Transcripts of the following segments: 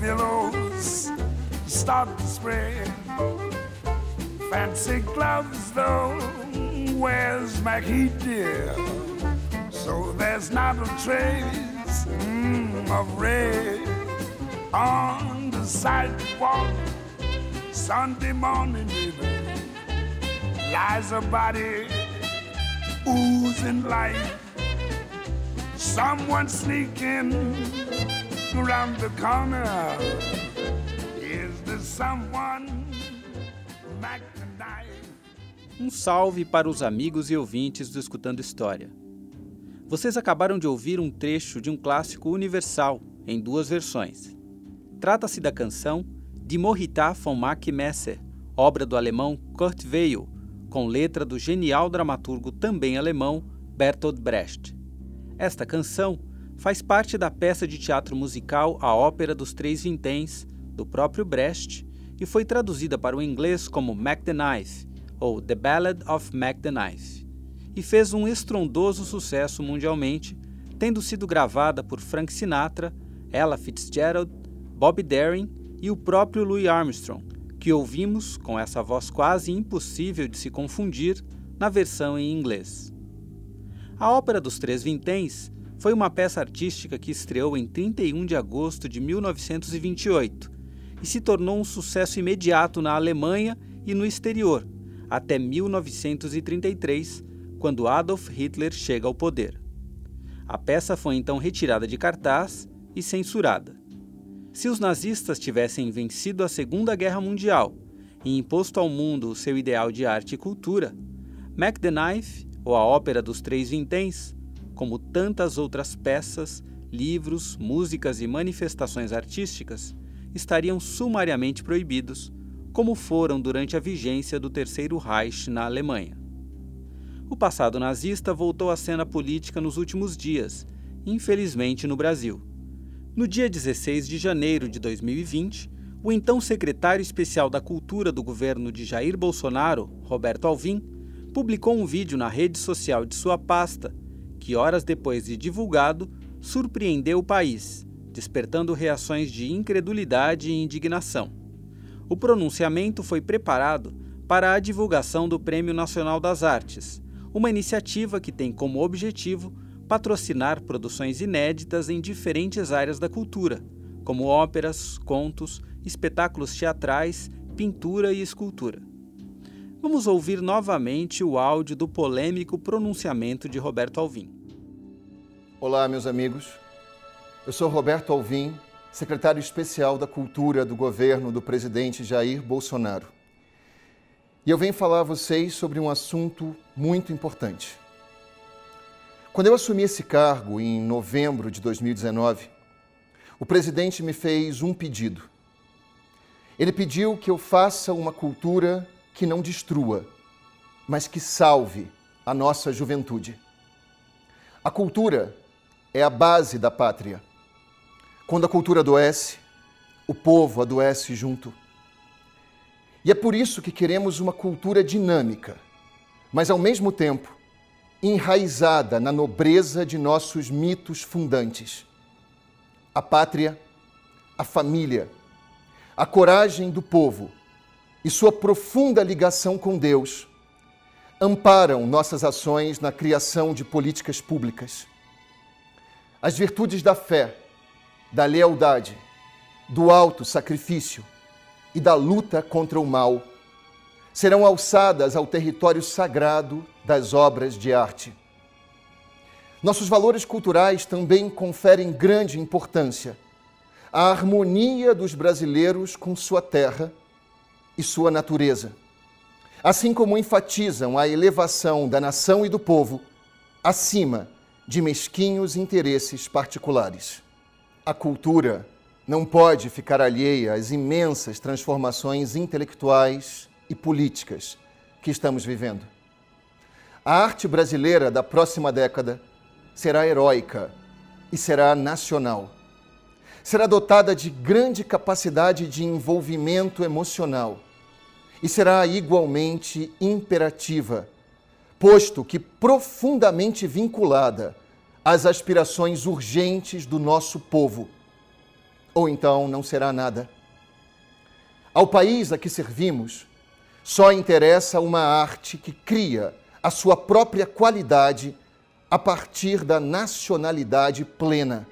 billows start to spread. Fancy gloves, though, wears Mackie, dear. So there's not a trace mm, of red on the sidewalk. Sunday morning, baby, lies a body oozing life. Someone sneaking around the corner. Is someone? Um salve para os amigos e ouvintes do Escutando História. Vocês acabaram de ouvir um trecho de um clássico universal, em duas versões. Trata-se da canção Die Morita von Mack Messer, obra do alemão Kurt Weill, com letra do genial dramaturgo também alemão Bertolt Brecht. Esta canção faz parte da peça de teatro musical A Ópera dos Três Vinténs, do próprio Brecht, e foi traduzida para o inglês como Mac the Knife, ou The Ballad of Mac the Knife e fez um estrondoso sucesso mundialmente, tendo sido gravada por Frank Sinatra, Ella Fitzgerald, Bob Darin e o próprio Louis Armstrong, que ouvimos, com essa voz quase impossível de se confundir, na versão em inglês. A Ópera dos Três Vinténs foi uma peça artística que estreou em 31 de agosto de 1928 e se tornou um sucesso imediato na Alemanha e no exterior, até 1933, quando Adolf Hitler chega ao poder. A peça foi então retirada de cartaz e censurada. Se os nazistas tivessem vencido a Segunda Guerra Mundial e imposto ao mundo o seu ideal de arte e cultura, Mac the Knife, ou a Ópera dos Três Vinténs, como tantas outras peças, livros, músicas e manifestações artísticas, estariam sumariamente proibidos, como foram durante a vigência do Terceiro Reich na Alemanha. O passado nazista voltou à cena política nos últimos dias, infelizmente no Brasil. No dia 16 de janeiro de 2020, o então secretário especial da Cultura do governo de Jair Bolsonaro, Roberto Alvim, publicou um vídeo na rede social de sua pasta, que horas depois de divulgado, surpreendeu o país, despertando reações de incredulidade e indignação. O pronunciamento foi preparado para a divulgação do Prêmio Nacional das Artes, uma iniciativa que tem como objetivo patrocinar produções inéditas em diferentes áreas da cultura, como óperas, contos, espetáculos teatrais, pintura e escultura. Vamos ouvir novamente o áudio do polêmico pronunciamento de Roberto Alvim. Olá, meus amigos. Eu sou Roberto Alvim, secretário especial da Cultura do governo do presidente Jair Bolsonaro. E eu venho falar a vocês sobre um assunto muito importante. Quando eu assumi esse cargo em novembro de 2019, o presidente me fez um pedido. Ele pediu que eu faça uma cultura que não destrua, mas que salve a nossa juventude. A cultura é a base da pátria. Quando a cultura adoece, o povo adoece junto. E é por isso que queremos uma cultura dinâmica, mas ao mesmo tempo enraizada na nobreza de nossos mitos fundantes. A pátria, a família, a coragem do povo e sua profunda ligação com Deus amparam nossas ações na criação de políticas públicas. As virtudes da fé, da lealdade, do alto sacrifício, e da luta contra o mal serão alçadas ao território sagrado das obras de arte. Nossos valores culturais também conferem grande importância à harmonia dos brasileiros com sua terra e sua natureza, assim como enfatizam a elevação da nação e do povo acima de mesquinhos interesses particulares. A cultura não pode ficar alheia às imensas transformações intelectuais e políticas que estamos vivendo. A arte brasileira da próxima década será heróica e será nacional. Será dotada de grande capacidade de envolvimento emocional e será igualmente imperativa posto que profundamente vinculada às aspirações urgentes do nosso povo. Ou então não será nada. Ao país a que servimos, só interessa uma arte que cria a sua própria qualidade a partir da nacionalidade plena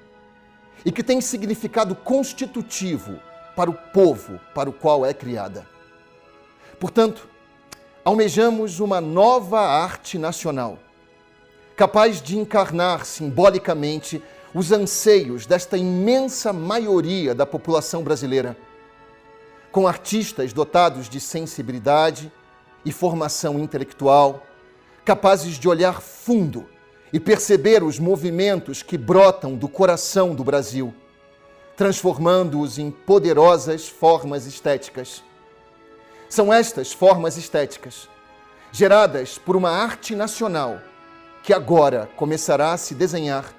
e que tem significado constitutivo para o povo para o qual é criada. Portanto, almejamos uma nova arte nacional, capaz de encarnar simbolicamente os anseios desta imensa maioria da população brasileira, com artistas dotados de sensibilidade e formação intelectual, capazes de olhar fundo e perceber os movimentos que brotam do coração do Brasil, transformando-os em poderosas formas estéticas. São estas formas estéticas, geradas por uma arte nacional que agora começará a se desenhar,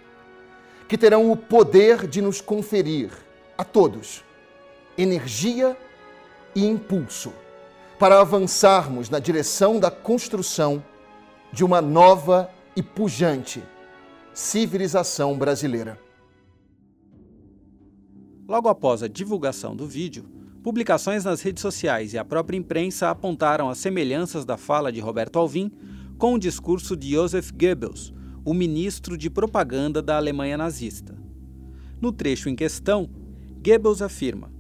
que terão o poder de nos conferir a todos energia e impulso para avançarmos na direção da construção de uma nova e pujante civilização brasileira. Logo após a divulgação do vídeo, publicações nas redes sociais e a própria imprensa apontaram as semelhanças da fala de Roberto Alvim com o discurso de Joseph Goebbels, o ministro de propaganda da Alemanha nazista. No trecho em questão, Goebbels afirma: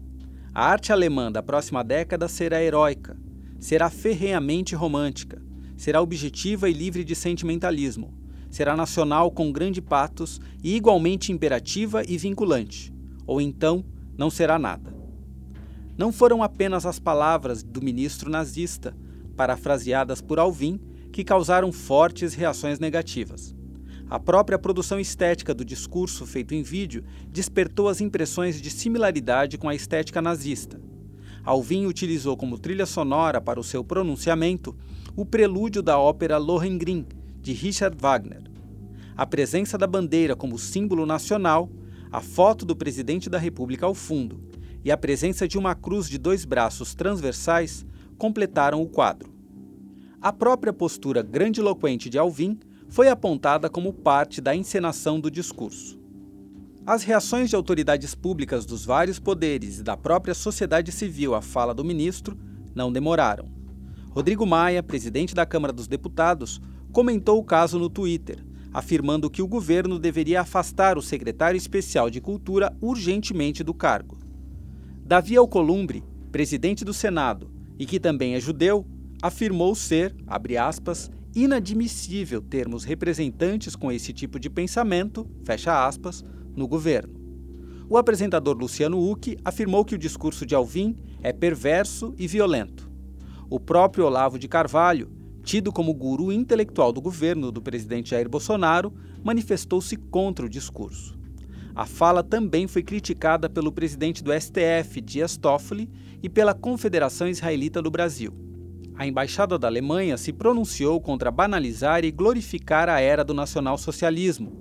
a arte alemã da próxima década será heróica, será ferrenhamente romântica, será objetiva e livre de sentimentalismo. Será nacional com grande patos e igualmente imperativa e vinculante. Ou então, não será nada. Não foram apenas as palavras do ministro nazista, parafraseadas por Alvim, que causaram fortes reações negativas. A própria produção estética do discurso feito em vídeo despertou as impressões de similaridade com a estética nazista. Alvim utilizou como trilha sonora para o seu pronunciamento o prelúdio da ópera Lohengrin, de Richard Wagner. A presença da bandeira como símbolo nacional, a foto do presidente da República ao fundo e a presença de uma cruz de dois braços transversais completaram o quadro. A própria postura grandiloquente de Alvim foi apontada como parte da encenação do discurso. As reações de autoridades públicas dos vários poderes e da própria sociedade civil à fala do ministro não demoraram. Rodrigo Maia, presidente da Câmara dos Deputados, comentou o caso no Twitter, afirmando que o governo deveria afastar o secretário especial de Cultura urgentemente do cargo. Davi Alcolumbre, presidente do Senado e que também é judeu, afirmou ser, abre aspas, inadmissível termos representantes com esse tipo de pensamento, fecha aspas, no governo. O apresentador Luciano Huck afirmou que o discurso de Alvim é perverso e violento. O próprio Olavo de Carvalho, tido como guru intelectual do governo do presidente Jair Bolsonaro, manifestou-se contra o discurso. A fala também foi criticada pelo presidente do STF, Dias Toffoli, e pela Confederação Israelita do Brasil. A embaixada da Alemanha se pronunciou contra banalizar e glorificar a era do nacionalsocialismo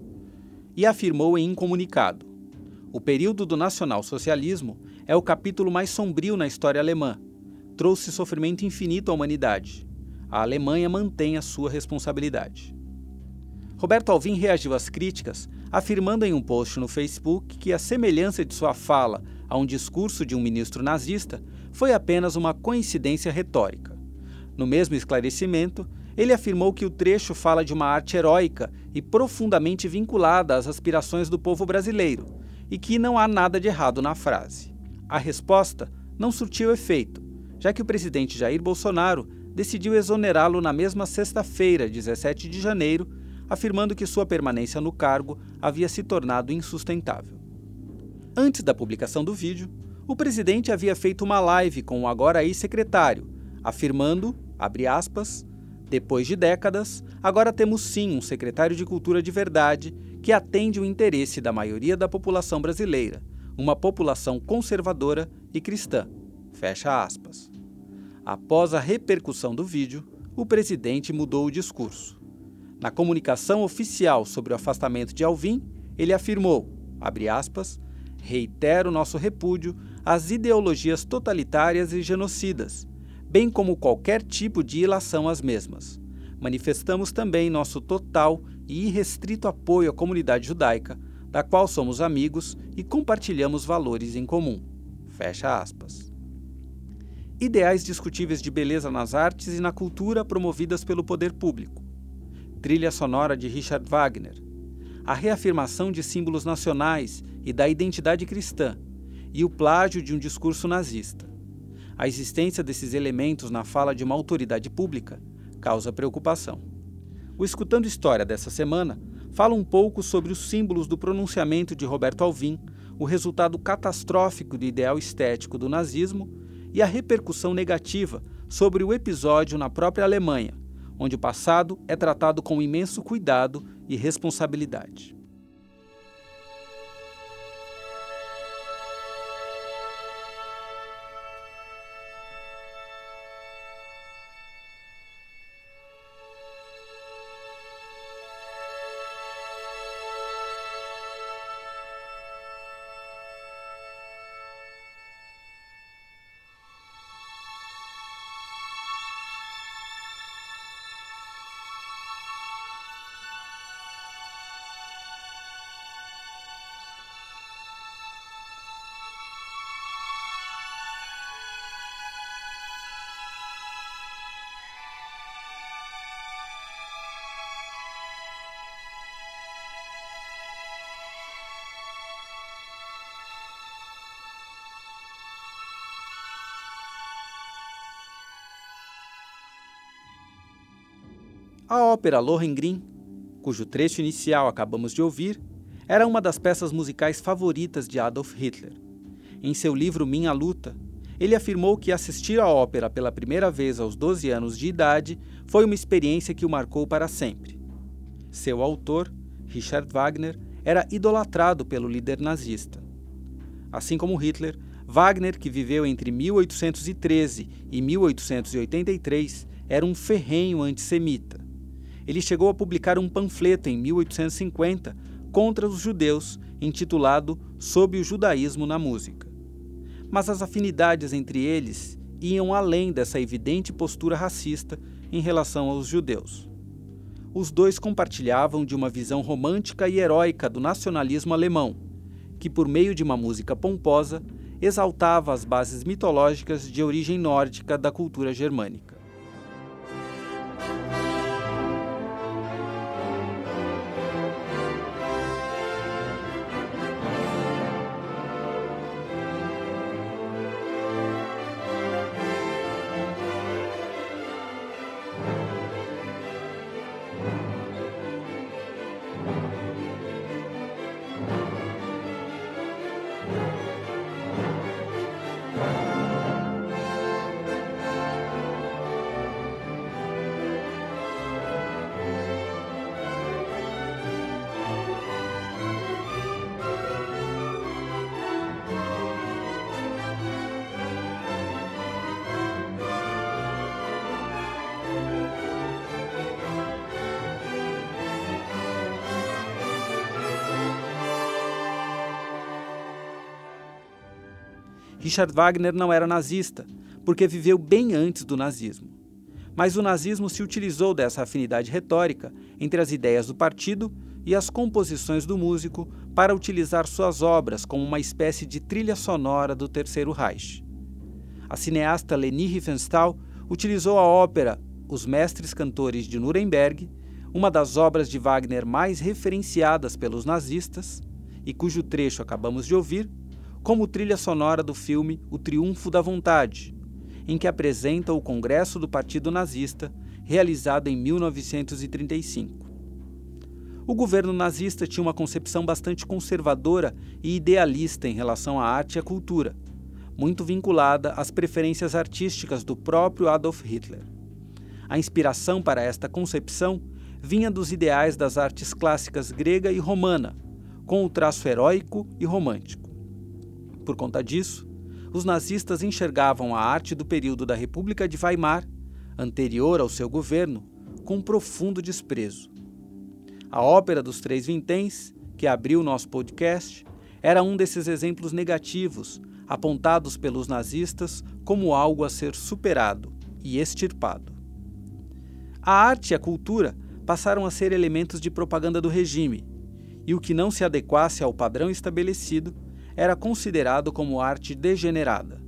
e afirmou em um comunicado: O período do nacionalsocialismo é o capítulo mais sombrio na história alemã trouxe sofrimento infinito à humanidade. A Alemanha mantém a sua responsabilidade. Roberto Alvim reagiu às críticas, afirmando em um post no Facebook que a semelhança de sua fala a um discurso de um ministro nazista foi apenas uma coincidência retórica. No mesmo esclarecimento, ele afirmou que o trecho fala de uma arte heróica e profundamente vinculada às aspirações do povo brasileiro, e que não há nada de errado na frase. A resposta não surtiu efeito, já que o presidente Jair Bolsonaro decidiu exonerá-lo na mesma sexta-feira, 17 de janeiro, afirmando que sua permanência no cargo havia se tornado insustentável. Antes da publicação do vídeo, o presidente havia feito uma live com o agora ex-secretário, afirmando, abre aspas, depois de décadas, agora temos sim um secretário de cultura de verdade que atende o interesse da maioria da população brasileira, uma população conservadora e cristã. Fecha aspas. Após a repercussão do vídeo, o presidente mudou o discurso. Na comunicação oficial sobre o afastamento de Alvim, ele afirmou, aspas, reitero nosso repúdio às ideologias totalitárias e genocidas, bem como qualquer tipo de ilação às mesmas. manifestamos também nosso total e irrestrito apoio à comunidade judaica, da qual somos amigos e compartilhamos valores em comum. Fecha aspas. Ideais discutíveis de beleza nas artes e na cultura promovidas pelo poder público. Trilha sonora de Richard Wagner. A reafirmação de símbolos nacionais e da identidade cristã, e o plágio de um discurso nazista. A existência desses elementos na fala de uma autoridade pública causa preocupação. O Escutando História dessa semana fala um pouco sobre os símbolos do pronunciamento de Roberto Alvim, o resultado catastrófico do ideal estético do nazismo e a repercussão negativa sobre o episódio na própria Alemanha, onde o passado é tratado com imenso cuidado e responsabilidade. A ópera Lohengrin, cujo trecho inicial acabamos de ouvir, era uma das peças musicais favoritas de Adolf Hitler. Em seu livro Minha Luta, ele afirmou que assistir à ópera pela primeira vez aos 12 anos de idade foi uma experiência que o marcou para sempre. Seu autor, Richard Wagner, era idolatrado pelo líder nazista. Assim como Hitler, Wagner, que viveu entre 1813 e 1883, era um ferrenho antissemita ele chegou a publicar um panfleto em 1850 contra os judeus, intitulado Sob o Judaísmo na Música. Mas as afinidades entre eles iam além dessa evidente postura racista em relação aos judeus. Os dois compartilhavam de uma visão romântica e heróica do nacionalismo alemão, que, por meio de uma música pomposa, exaltava as bases mitológicas de origem nórdica da cultura germânica. Richard Wagner não era nazista, porque viveu bem antes do nazismo. Mas o nazismo se utilizou dessa afinidade retórica entre as ideias do partido e as composições do músico para utilizar suas obras como uma espécie de trilha sonora do Terceiro Reich. A cineasta Leni Riefenstahl utilizou a ópera Os Mestres Cantores de Nuremberg, uma das obras de Wagner mais referenciadas pelos nazistas, e cujo trecho acabamos de ouvir, como trilha sonora do filme O Triunfo da Vontade, em que apresenta o Congresso do Partido Nazista, realizado em 1935. O governo nazista tinha uma concepção bastante conservadora e idealista em relação à arte e à cultura, muito vinculada às preferências artísticas do próprio Adolf Hitler. A inspiração para esta concepção vinha dos ideais das artes clássicas grega e romana, com o traço heróico e romântico. Por conta disso, os nazistas enxergavam a arte do período da República de Weimar, anterior ao seu governo, com profundo desprezo. A Ópera dos Três Vinténs, que abriu nosso podcast, era um desses exemplos negativos apontados pelos nazistas como algo a ser superado e extirpado. A arte e a cultura passaram a ser elementos de propaganda do regime, e o que não se adequasse ao padrão estabelecido era considerado como arte degenerada.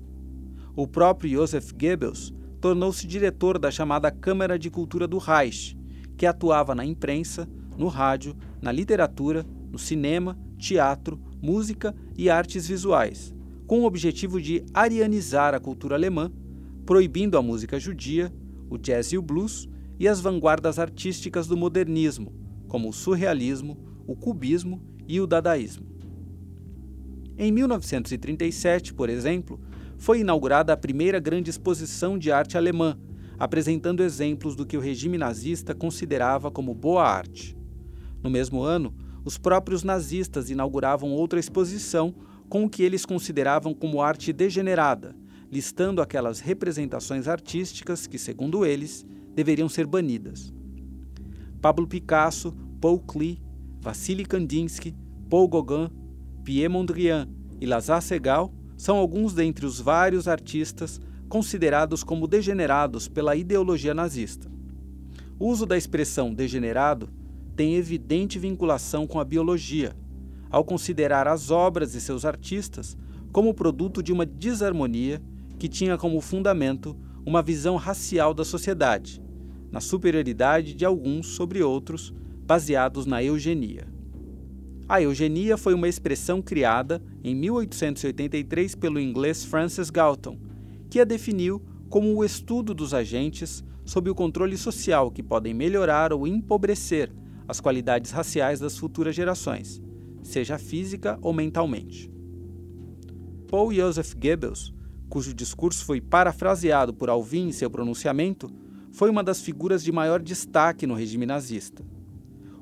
O próprio Joseph Goebbels tornou-se diretor da chamada Câmara de Cultura do Reich, que atuava na imprensa, no rádio, na literatura, no cinema, teatro, música e artes visuais, com o objetivo de arianizar a cultura alemã, proibindo a música judia, o jazz e o blues e as vanguardas artísticas do modernismo, como o surrealismo, o cubismo e o dadaísmo. Em 1937, por exemplo, foi inaugurada a primeira grande exposição de arte alemã, apresentando exemplos do que o regime nazista considerava como boa arte. No mesmo ano, os próprios nazistas inauguravam outra exposição com o que eles consideravam como arte degenerada, listando aquelas representações artísticas que, segundo eles, deveriam ser banidas. Pablo Picasso, Paul Klee, Vassily Kandinsky, Paul Gauguin, Pierre Mondrian e Lazare Segal são alguns dentre os vários artistas considerados como degenerados pela ideologia nazista. O uso da expressão degenerado tem evidente vinculação com a biologia, ao considerar as obras e seus artistas como produto de uma desarmonia que tinha como fundamento uma visão racial da sociedade, na superioridade de alguns sobre outros, baseados na eugenia. A eugenia foi uma expressão criada em 1883 pelo inglês Francis Galton, que a definiu como o estudo dos agentes sob o controle social que podem melhorar ou empobrecer as qualidades raciais das futuras gerações, seja física ou mentalmente. Paul Joseph Goebbels, cujo discurso foi parafraseado por Alvin em seu pronunciamento, foi uma das figuras de maior destaque no regime nazista.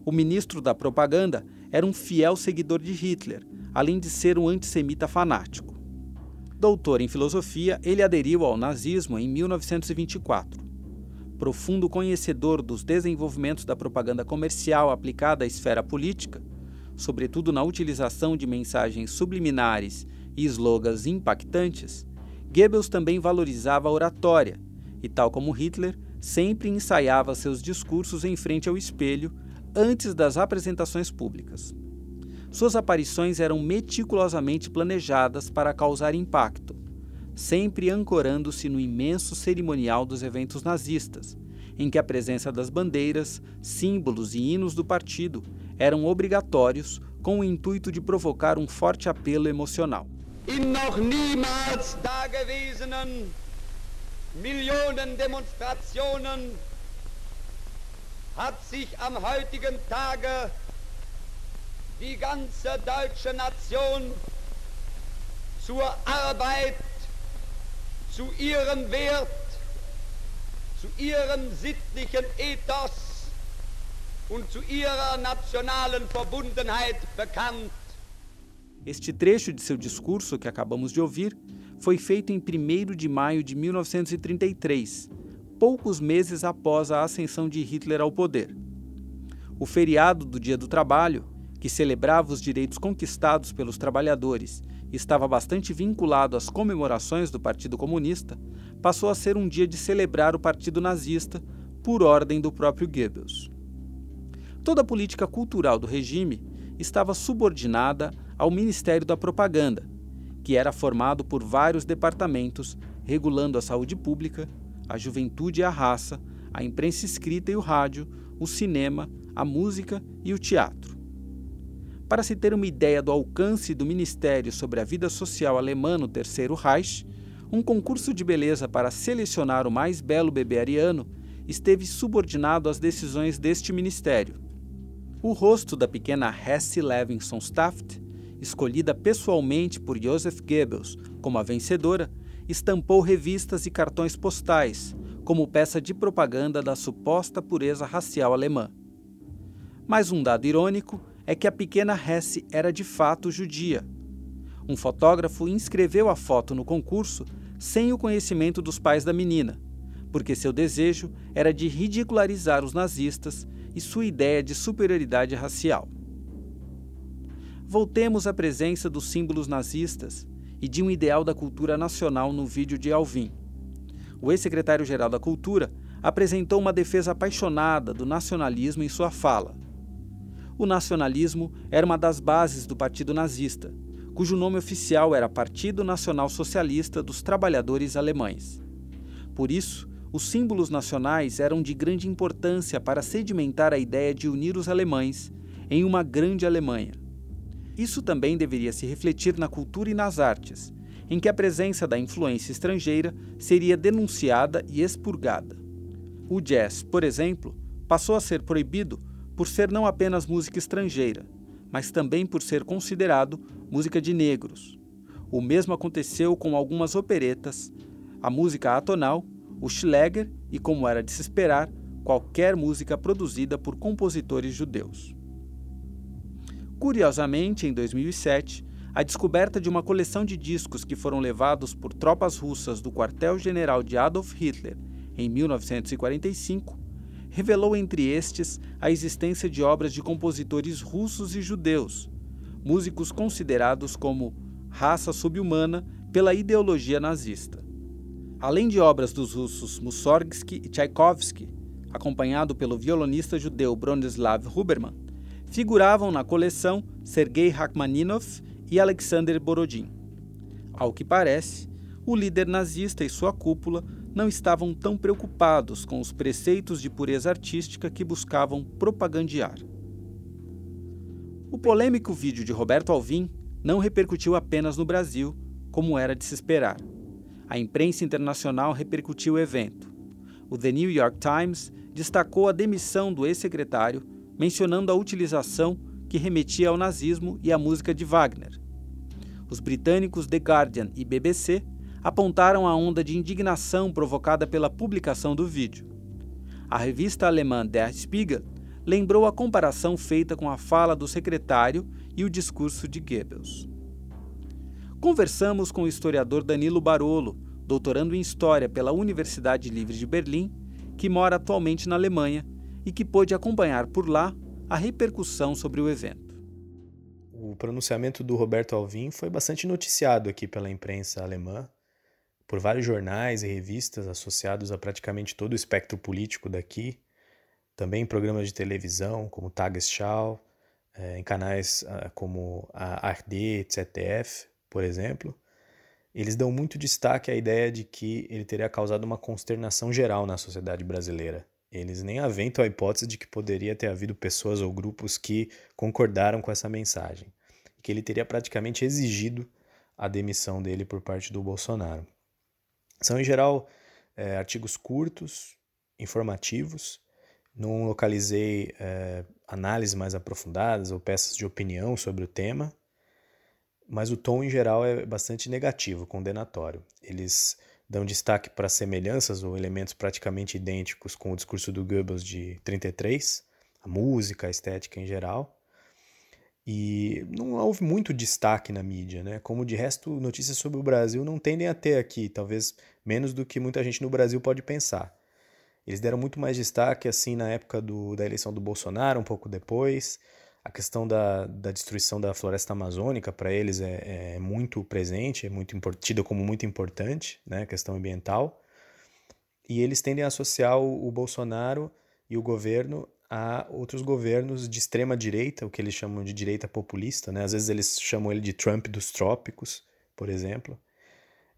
O ministro da propaganda era um fiel seguidor de Hitler, além de ser um antissemita fanático. Doutor em filosofia, ele aderiu ao nazismo em 1924 profundo conhecedor dos desenvolvimentos da propaganda comercial aplicada à esfera política, sobretudo na utilização de mensagens subliminares e slogans impactantes, Goebbels também valorizava a oratória e, tal como Hitler, sempre ensaiava seus discursos em frente ao espelho antes das apresentações públicas. Suas aparições eram meticulosamente planejadas para causar impacto, sempre ancorando-se no imenso cerimonial dos eventos nazistas, em que a presença das bandeiras, símbolos e hinos do partido eram obrigatórios com o intuito de provocar um forte apelo emocional. In noch niemals dagewesenen Millionen Demonstrationen hat sich am heutigen Tage die ganze deutsche Nation zur Arbeit zu ihrem Wert, zu ihrem sittlichen Ethos und zu ihrer nationalen Verbundenheit bekannt. Este trecho de seu discurso que acabamos de ouvir foi feito em 1 de maio de 1933, poucos meses após a ascensão de Hitler ao poder. O feriado do Dia do Trabalho, que celebrava os direitos conquistados pelos trabalhadores estava bastante vinculado às comemorações do Partido Comunista, passou a ser um dia de celebrar o Partido Nazista por ordem do próprio Goebbels. Toda a política cultural do regime estava subordinada ao Ministério da Propaganda, que era formado por vários departamentos regulando a saúde pública, a juventude e a raça, a imprensa escrita e o rádio, o cinema, a música e o teatro. Para se ter uma ideia do alcance do ministério sobre a vida social alemã no Terceiro Reich, um concurso de beleza para selecionar o mais belo bebê ariano esteve subordinado às decisões deste ministério. O rosto da pequena Hesse Levinson Staft, escolhida pessoalmente por Joseph Goebbels como a vencedora, estampou revistas e cartões postais como peça de propaganda da suposta pureza racial alemã. Mais um dado irônico é que a pequena Hesse era de fato judia. Um fotógrafo inscreveu a foto no concurso sem o conhecimento dos pais da menina, porque seu desejo era de ridicularizar os nazistas e sua ideia de superioridade racial. Voltemos à presença dos símbolos nazistas e de um ideal da cultura nacional no vídeo de Alvin. O ex-secretário-geral da Cultura apresentou uma defesa apaixonada do nacionalismo em sua fala. O nacionalismo era uma das bases do Partido Nazista, cujo nome oficial era Partido Nacional Socialista dos Trabalhadores Alemães. Por isso, os símbolos nacionais eram de grande importância para sedimentar a ideia de unir os alemães em uma grande Alemanha. Isso também deveria se refletir na cultura e nas artes, em que a presença da influência estrangeira seria denunciada e expurgada. O jazz, por exemplo, passou a ser proibido por ser não apenas música estrangeira, mas também por ser considerado música de negros. O mesmo aconteceu com algumas operetas, a música atonal, o Schläger e, como era de se esperar, qualquer música produzida por compositores judeus. Curiosamente, em 2007, a descoberta de uma coleção de discos que foram levados por tropas russas do quartel-general de Adolf Hitler em 1945 revelou entre estes a existência de obras de compositores russos e judeus, músicos considerados como raça subhumana pela ideologia nazista. Além de obras dos russos Mussorgsky e Tchaikovsky, acompanhado pelo violonista judeu Bronislav Huberman, figuravam na coleção Sergei Rachmaninoff e Alexander Borodin. Ao que parece, o líder nazista e sua cúpula não estavam tão preocupados com os preceitos de pureza artística que buscavam propagandear. O polêmico vídeo de Roberto Alvim não repercutiu apenas no Brasil, como era de se esperar. A imprensa internacional repercutiu o evento. O The New York Times destacou a demissão do ex-secretário, mencionando a utilização que remetia ao nazismo e à música de Wagner. Os britânicos The Guardian e BBC apontaram a onda de indignação provocada pela publicação do vídeo. A revista alemã Der Spiegel lembrou a comparação feita com a fala do secretário e o discurso de Goebbels. Conversamos com o historiador Danilo Barolo, doutorando em História pela Universidade Livre de Berlim, que mora atualmente na Alemanha e que pôde acompanhar por lá a repercussão sobre o evento. O pronunciamento do Roberto Alvim foi bastante noticiado aqui pela imprensa alemã, por vários jornais e revistas associados a praticamente todo o espectro político daqui, também em programas de televisão como Tagesschau, eh, em canais ah, como a ARD, ZDF, por exemplo, eles dão muito destaque à ideia de que ele teria causado uma consternação geral na sociedade brasileira. Eles nem aventam a hipótese de que poderia ter havido pessoas ou grupos que concordaram com essa mensagem, que ele teria praticamente exigido a demissão dele por parte do Bolsonaro. São, em geral, é, artigos curtos, informativos. Não localizei é, análises mais aprofundadas ou peças de opinião sobre o tema, mas o tom, em geral, é bastante negativo, condenatório. Eles dão destaque para semelhanças ou elementos praticamente idênticos com o discurso do Goebbels de 33, a música, a estética em geral, e não houve muito destaque na mídia, né? Como de resto, notícias sobre o Brasil não tendem a ter aqui, talvez menos do que muita gente no Brasil pode pensar. Eles deram muito mais destaque assim na época do, da eleição do Bolsonaro, um pouco depois. A questão da, da destruição da floresta amazônica para eles é, é, muito presente, é muito tida como muito importante, né? A questão ambiental. E eles tendem a associar o, o Bolsonaro e o governo a outros governos de extrema direita, o que eles chamam de direita populista, né? Às vezes eles chamam ele de Trump dos trópicos, por exemplo.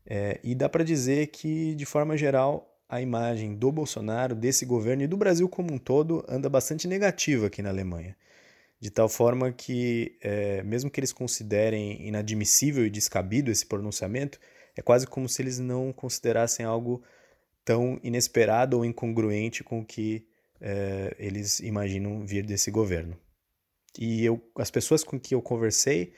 É, e dá para dizer que, de forma geral, a imagem do Bolsonaro, desse governo e do Brasil como um todo anda bastante negativa aqui na Alemanha. De tal forma que, é, mesmo que eles considerem inadmissível e descabido esse pronunciamento, é quase como se eles não considerassem algo tão inesperado ou incongruente com o que é, eles imaginam vir desse governo. E eu, as pessoas com que eu conversei,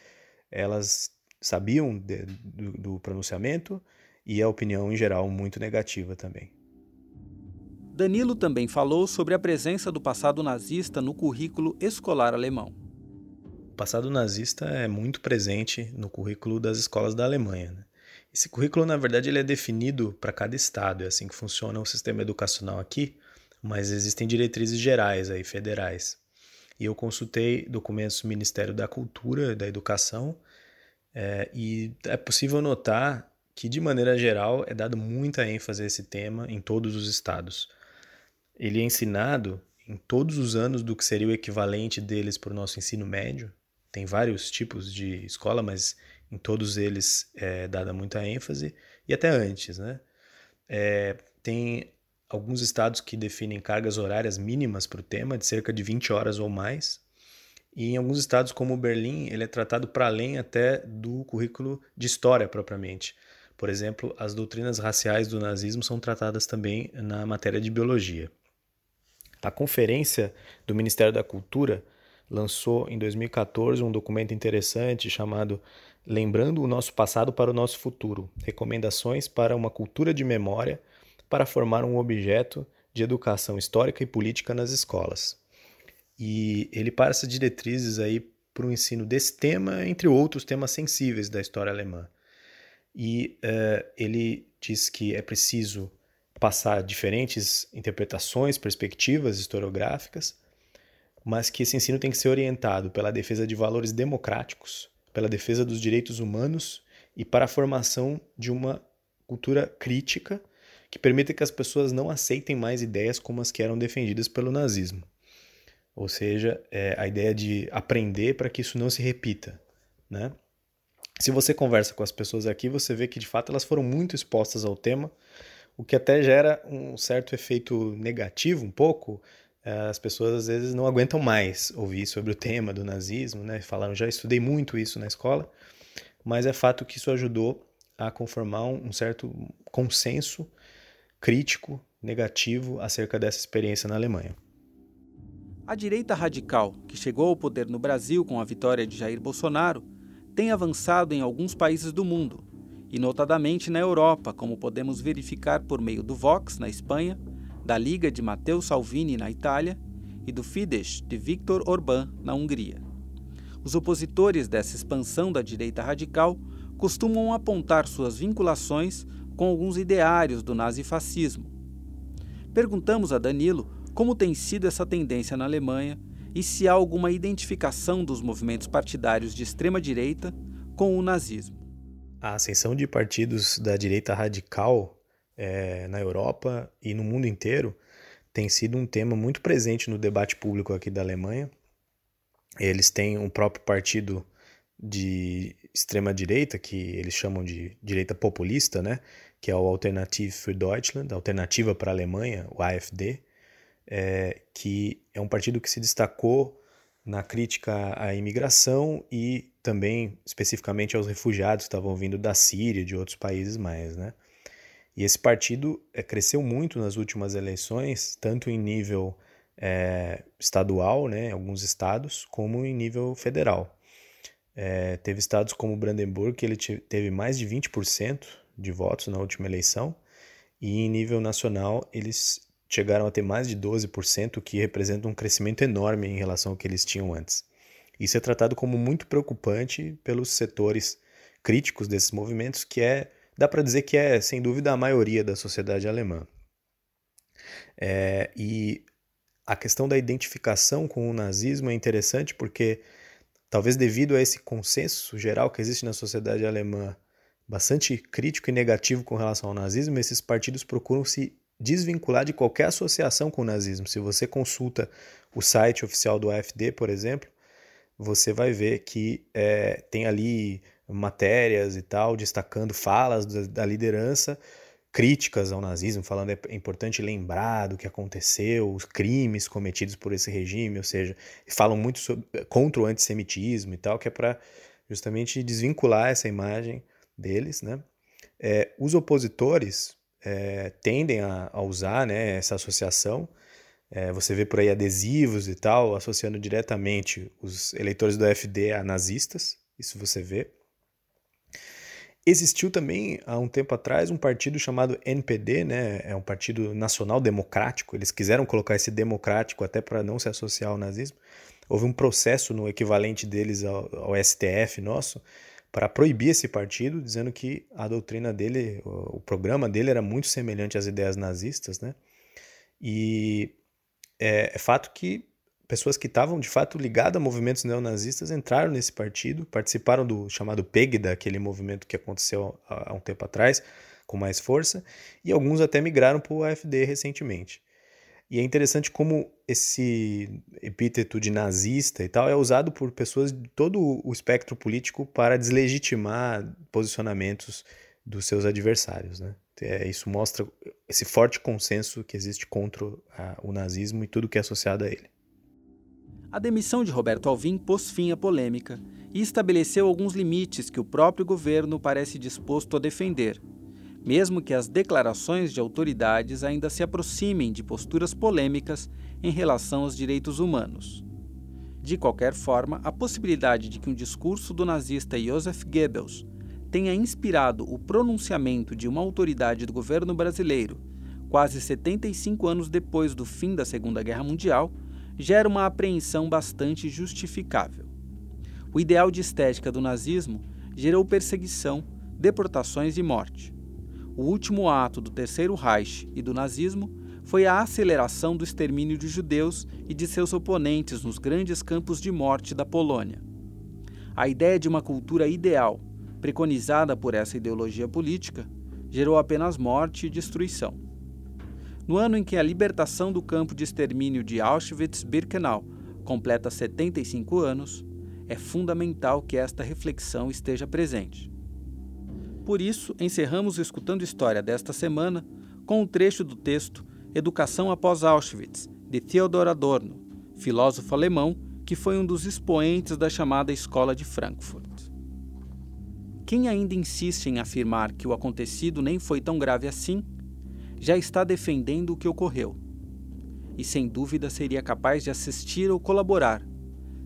elas sabiam de, do, do pronunciamento e a opinião em geral muito negativa também. Danilo também falou sobre a presença do passado nazista no currículo escolar alemão. O passado nazista é muito presente no currículo das escolas da Alemanha. Né? Esse currículo, na verdade, ele é definido para cada estado, é assim que funciona o sistema educacional aqui mas existem diretrizes gerais aí, federais. E eu consultei documentos do Ministério da Cultura da Educação é, e é possível notar que, de maneira geral, é dado muita ênfase a esse tema em todos os estados. Ele é ensinado em todos os anos do que seria o equivalente deles para o nosso ensino médio. Tem vários tipos de escola, mas em todos eles é dada muita ênfase, e até antes, né? É, tem alguns estados que definem cargas horárias mínimas para o tema, de cerca de 20 horas ou mais, e em alguns estados, como Berlim, ele é tratado para além até do currículo de história propriamente. Por exemplo, as doutrinas raciais do nazismo são tratadas também na matéria de biologia. A conferência do Ministério da Cultura lançou em 2014 um documento interessante chamado Lembrando o Nosso Passado para o Nosso Futuro Recomendações para uma Cultura de Memória para formar um objeto de educação histórica e política nas escolas. E ele passa diretrizes aí para o ensino desse tema, entre outros temas sensíveis da história alemã. E uh, ele diz que é preciso passar diferentes interpretações, perspectivas historiográficas, mas que esse ensino tem que ser orientado pela defesa de valores democráticos, pela defesa dos direitos humanos e para a formação de uma cultura crítica que permita que as pessoas não aceitem mais ideias como as que eram defendidas pelo nazismo. Ou seja, é a ideia de aprender para que isso não se repita, né? Se você conversa com as pessoas aqui, você vê que de fato elas foram muito expostas ao tema, o que até gera um certo efeito negativo, um pouco. É, as pessoas às vezes não aguentam mais ouvir sobre o tema do nazismo, né? Falaram, já estudei muito isso na escola, mas é fato que isso ajudou a conformar um certo consenso crítico, negativo acerca dessa experiência na Alemanha. A direita radical, que chegou ao poder no Brasil com a vitória de Jair Bolsonaro, tem avançado em alguns países do mundo, e notadamente na Europa, como podemos verificar por meio do Vox na Espanha, da Liga de Matteo Salvini na Itália e do Fidesz de Viktor Orbán na Hungria. Os opositores dessa expansão da direita radical costumam apontar suas vinculações com alguns ideários do nazifascismo. Perguntamos a Danilo como tem sido essa tendência na Alemanha e se há alguma identificação dos movimentos partidários de extrema-direita com o nazismo. A ascensão de partidos da direita radical é, na Europa e no mundo inteiro tem sido um tema muito presente no debate público aqui da Alemanha. Eles têm um próprio partido de extrema direita, que eles chamam de direita populista, né? que é o Alternative für Deutschland, Alternativa para a Alemanha, o AfD, é, que é um partido que se destacou na crítica à imigração e também especificamente aos refugiados que estavam vindo da Síria de outros países mais, né? E esse partido é, cresceu muito nas últimas eleições, tanto em nível é, estadual, né, alguns estados, como em nível federal. É, teve estados como Brandenburg que ele teve mais de 20% de votos na última eleição, e em nível nacional eles chegaram a ter mais de 12%, o que representa um crescimento enorme em relação ao que eles tinham antes. Isso é tratado como muito preocupante pelos setores críticos desses movimentos, que é, dá para dizer que é, sem dúvida, a maioria da sociedade alemã. É, e a questão da identificação com o nazismo é interessante porque, talvez devido a esse consenso geral que existe na sociedade alemã, bastante crítico e negativo com relação ao nazismo, esses partidos procuram se desvincular de qualquer associação com o nazismo. Se você consulta o site oficial do AFD, por exemplo, você vai ver que é, tem ali matérias e tal, destacando falas da, da, liderança críticas ao nazismo, falando é importante lembrar do que aconteceu, os crimes cometidos por esse regime, ou seja, falam muito sobre, contra o antissemitismo e tal, que é para justamente desvincular essa imagem deles, né? É, os opositores é, tendem a, a, usar né, essa associação. É, você vê por aí adesivos e tal, associando diretamente os eleitores do FD a nazistas, isso você vê. Existiu também, há um tempo atrás, um partido chamado NPD, né? é um partido nacional democrático, eles quiseram colocar esse democrático até para não se associar ao nazismo. Houve um processo no equivalente deles ao, ao STF nosso, para proibir esse partido, dizendo que a doutrina dele, o programa dele era muito semelhante às ideias nazistas, né? E é, é fato que pessoas que estavam de fato ligadas a movimentos neonazistas entraram nesse partido, participaram do chamado PEGDA, aquele movimento que aconteceu há, um tempo atrás, com mais força, e alguns até migraram para o AFD recentemente. E é interessante como esse epíteto de nazista e tal é usado por pessoas de todo o espectro político para deslegitimar posicionamentos dos seus adversários. Né? É, isso mostra esse forte consenso que existe contra a, o nazismo e tudo que é associado a ele. A demissão de Roberto Alvim pôs fim à polêmica e estabeleceu alguns limites que o próprio governo parece disposto a defender, mesmo que as declarações de autoridades ainda se aproximem de posturas polêmicas em relação aos direitos humanos. De qualquer forma, a possibilidade de que um discurso do nazista Joseph Goebbels tenha inspirado o pronunciamento de uma autoridade do governo brasileiro, quase 75 anos depois do fim da Segunda Guerra Mundial, gera uma apreensão bastante justificável. O ideal de estética do nazismo gerou perseguição, deportações e morte. O último ato do Terceiro Reich e do nazismo foi a aceleração do extermínio de judeus e de seus oponentes nos grandes campos de morte da Polônia. A ideia de uma cultura ideal, preconizada por essa ideologia política, gerou apenas morte e destruição. No ano em que a libertação do campo de extermínio de Auschwitz-Birkenau completa 75 anos, é fundamental que esta reflexão esteja presente. Por isso, encerramos o Escutando História desta semana com um trecho do texto Educação após Auschwitz, de Theodor Adorno, filósofo alemão que foi um dos expoentes da chamada Escola de Frankfurt. Quem ainda insiste em afirmar que o acontecido nem foi tão grave assim, já está defendendo o que ocorreu. E sem dúvida seria capaz de assistir ou colaborar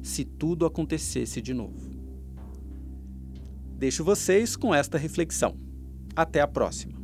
se tudo acontecesse de novo. Deixo vocês com esta reflexão. Até a próxima.